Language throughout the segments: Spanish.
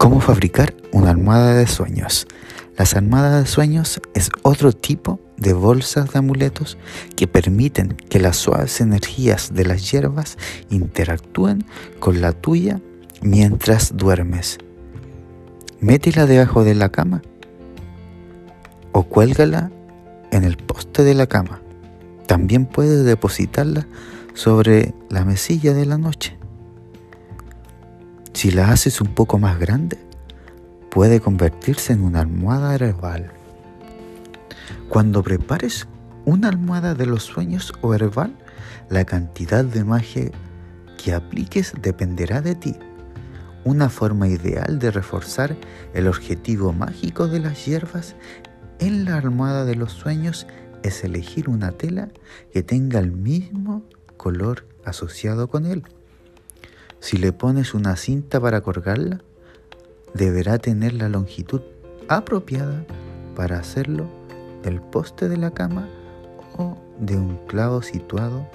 ¿Cómo fabricar una almohada de sueños? Las almohadas de sueños es otro tipo de bolsas de amuletos que permiten que las suaves energías de las hierbas interactúen con la tuya mientras duermes. Métela debajo de la cama o cuélgala en el poste de la cama. También puedes depositarla sobre la mesilla de la noche. Si la haces un poco más grande, puede convertirse en una almohada herbal. Cuando prepares una almohada de los sueños o herbal, la cantidad de magia que apliques dependerá de ti. Una forma ideal de reforzar el objetivo mágico de las hierbas en la almohada de los sueños es elegir una tela que tenga el mismo color asociado con él. Si le pones una cinta para colgarla, deberá tener la longitud apropiada para hacerlo del poste de la cama o de un clavo situado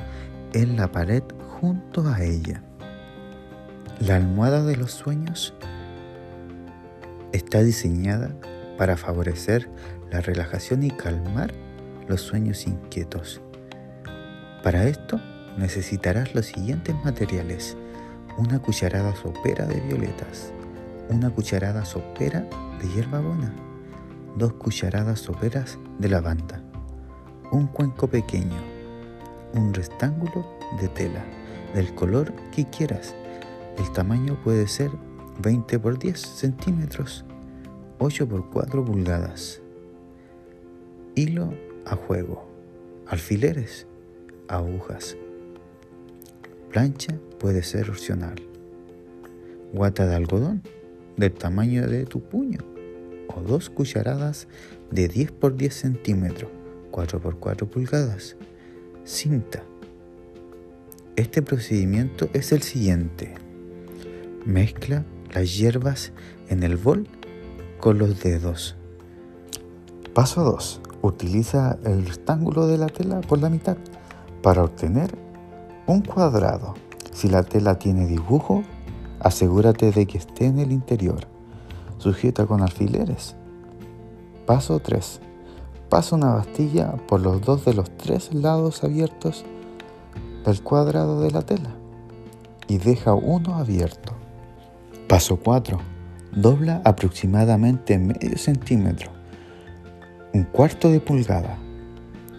en la pared junto a ella. La almohada de los sueños está diseñada para favorecer la relajación y calmar los sueños inquietos. Para esto necesitarás los siguientes materiales. Una cucharada sopera de violetas, una cucharada sopera de hierbabuena, dos cucharadas soperas de lavanda, un cuenco pequeño, un rectángulo de tela del color que quieras. El tamaño puede ser 20 por 10 centímetros, 8 por 4 pulgadas. Hilo a juego, alfileres, agujas. Plancha puede ser opcional. Guata de algodón del tamaño de tu puño o dos cucharadas de 10 por 10 centímetros, 4 por 4 pulgadas. Cinta. Este procedimiento es el siguiente. Mezcla las hierbas en el bol con los dedos. Paso 2. Utiliza el rectángulo de la tela por la mitad para obtener un cuadrado. Si la tela tiene dibujo, Asegúrate de que esté en el interior. Sujeta con alfileres. Paso 3. Pasa una bastilla por los dos de los tres lados abiertos del cuadrado de la tela y deja uno abierto. Paso 4. Dobla aproximadamente medio centímetro, un cuarto de pulgada,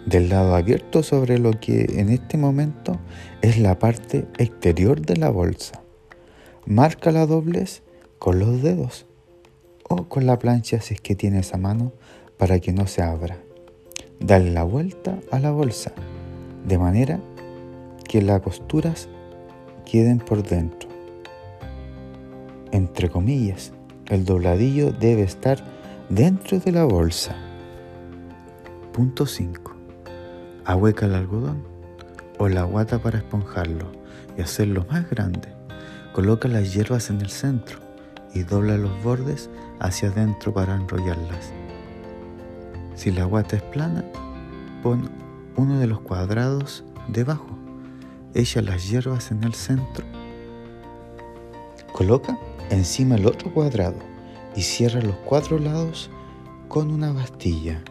del lado abierto sobre lo que en este momento es la parte exterior de la bolsa. Marca la doblez con los dedos o con la plancha si es que tienes a mano para que no se abra. Dale la vuelta a la bolsa de manera que las costuras queden por dentro. Entre comillas, el dobladillo debe estar dentro de la bolsa. Punto 5. Ahueca el algodón o la guata para esponjarlo y hacerlo más grande. Coloca las hierbas en el centro y dobla los bordes hacia adentro para enrollarlas. Si la guata es plana, pon uno de los cuadrados debajo. Echa las hierbas en el centro. Coloca encima el otro cuadrado y cierra los cuatro lados con una bastilla.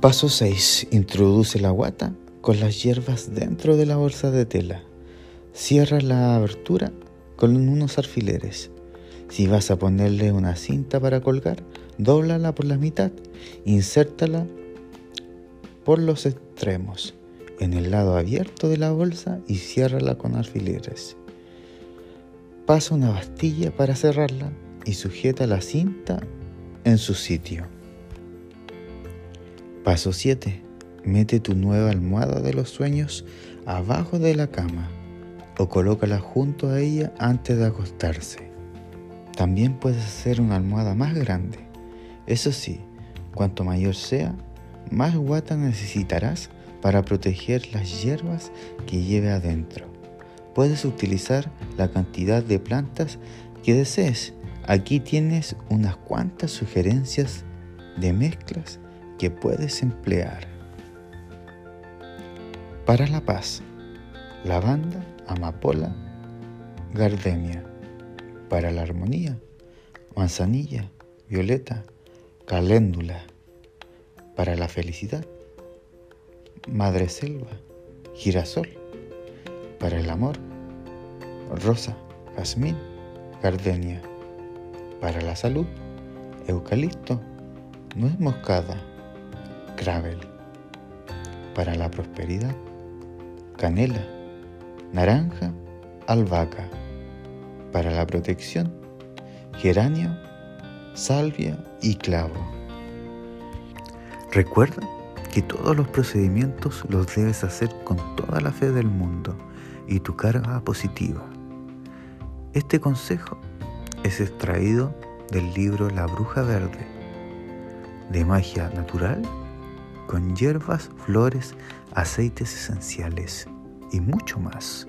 Paso 6. Introduce la guata con las hierbas dentro de la bolsa de tela. Cierra la abertura con unos alfileres. Si vas a ponerle una cinta para colgar, dóblala por la mitad, insértala por los extremos en el lado abierto de la bolsa y ciérrala con alfileres. Pasa una bastilla para cerrarla y sujeta la cinta en su sitio. Paso 7. Mete tu nueva almohada de los sueños abajo de la cama o colócala junto a ella antes de acostarse. También puedes hacer una almohada más grande. Eso sí, cuanto mayor sea, más guata necesitarás para proteger las hierbas que lleve adentro. Puedes utilizar la cantidad de plantas que desees. Aquí tienes unas cuantas sugerencias de mezclas que puedes emplear. Para la paz, lavanda, amapola, gardenia. Para la armonía, manzanilla, violeta, caléndula. Para la felicidad, madre selva, girasol. Para el amor, rosa, jazmín, gardenia. Para la salud, eucalipto, nuez moscada, gravel. Para la prosperidad, canela, naranja, albahaca. Para la protección, geranio, salvia y clavo. Recuerda que todos los procedimientos los debes hacer con toda la fe del mundo y tu carga positiva. Este consejo es extraído del libro La Bruja Verde, de magia natural, con hierbas, flores, aceites esenciales y mucho más.